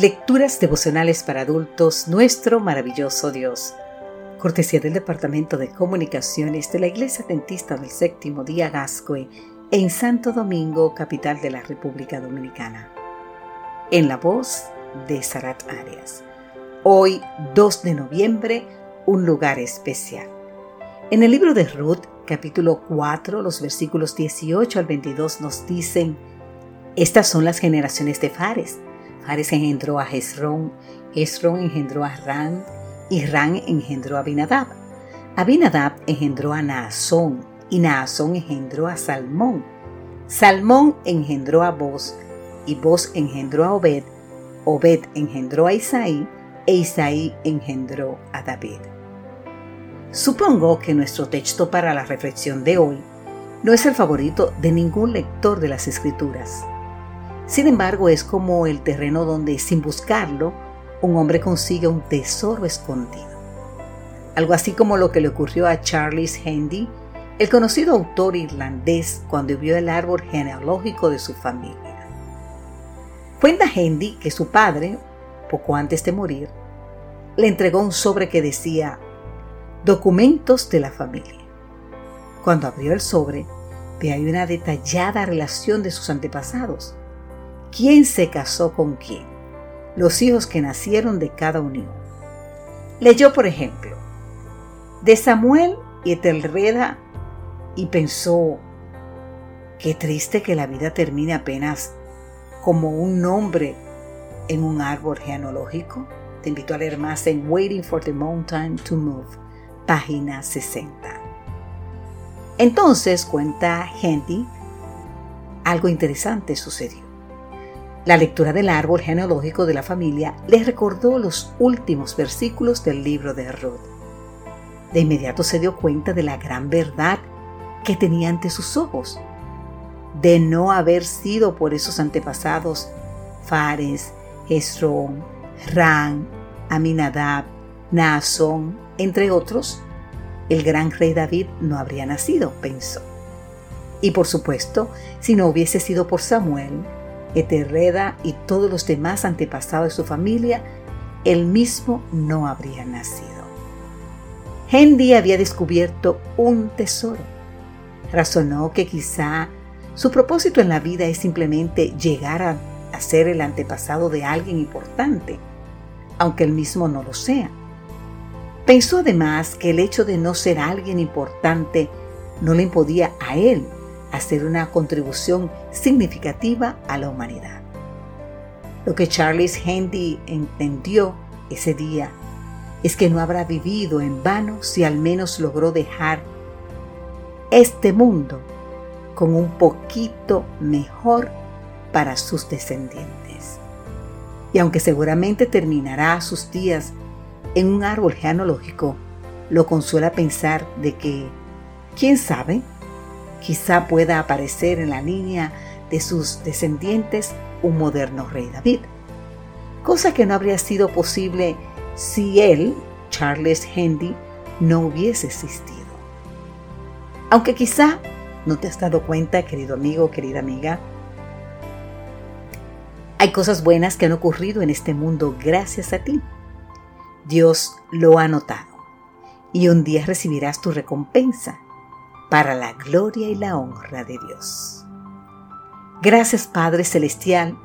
Lecturas devocionales para adultos, nuestro maravilloso Dios. Cortesía del Departamento de Comunicaciones de la Iglesia Dentista del Séptimo Día Gascoe en Santo Domingo, capital de la República Dominicana. En la voz de Sarat Arias. Hoy, 2 de noviembre, un lugar especial. En el libro de Ruth, capítulo 4, los versículos 18 al 22 nos dicen, estas son las generaciones de Fares Fares engendró a Hezrón, Hezrón engendró a Ran, y Ran engendró a Abinadab. Abinadab engendró a Naasón, y Naasón engendró a Salmón. Salmón engendró a Boz, y Boz engendró a Obed, Obed engendró a Isaí, e Isaí engendró a David. Supongo que nuestro texto para la reflexión de hoy no es el favorito de ningún lector de las Escrituras. Sin embargo, es como el terreno donde, sin buscarlo, un hombre consigue un tesoro escondido. Algo así como lo que le ocurrió a Charles Handy, el conocido autor irlandés, cuando vio el árbol genealógico de su familia. Cuenta Handy que su padre, poco antes de morir, le entregó un sobre que decía Documentos de la familia. Cuando abrió el sobre, ve ahí una detallada relación de sus antepasados quién se casó con quién, los hijos que nacieron de cada unión. Leyó, por ejemplo, de Samuel y Etelreda y pensó, qué triste que la vida termine apenas como un nombre en un árbol genealógico. Te invito a leer más en Waiting for the Mountain to Move, página 60. Entonces, cuenta Henty, algo interesante sucedió. La lectura del árbol genealógico de la familia les recordó los últimos versículos del libro de Ruth. De inmediato se dio cuenta de la gran verdad que tenía ante sus ojos, de no haber sido por esos antepasados Fares, Esrón, Ran, Aminadab, Naasón, entre otros, el gran rey David no habría nacido, pensó. Y por supuesto, si no hubiese sido por Samuel, Eterreda y todos los demás antepasados de su familia, él mismo no habría nacido. Hendy había descubierto un tesoro. Razonó que quizá su propósito en la vida es simplemente llegar a, a ser el antepasado de alguien importante, aunque él mismo no lo sea. Pensó además que el hecho de no ser alguien importante no le impedía a él hacer una contribución significativa a la humanidad. Lo que Charles Handy entendió ese día es que no habrá vivido en vano si al menos logró dejar este mundo con un poquito mejor para sus descendientes. Y aunque seguramente terminará sus días en un árbol genealógico, lo consuela pensar de que, quién sabe, Quizá pueda aparecer en la línea de sus descendientes un moderno rey David, cosa que no habría sido posible si él, Charles Hendy, no hubiese existido. Aunque quizá no te has dado cuenta, querido amigo, querida amiga, hay cosas buenas que han ocurrido en este mundo gracias a ti. Dios lo ha notado y un día recibirás tu recompensa para la gloria y la honra de Dios. Gracias Padre Celestial,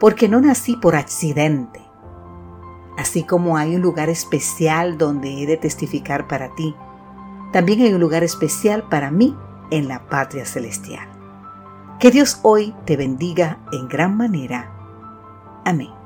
porque no nací por accidente. Así como hay un lugar especial donde he de testificar para ti, también hay un lugar especial para mí en la patria celestial. Que Dios hoy te bendiga en gran manera. Amén.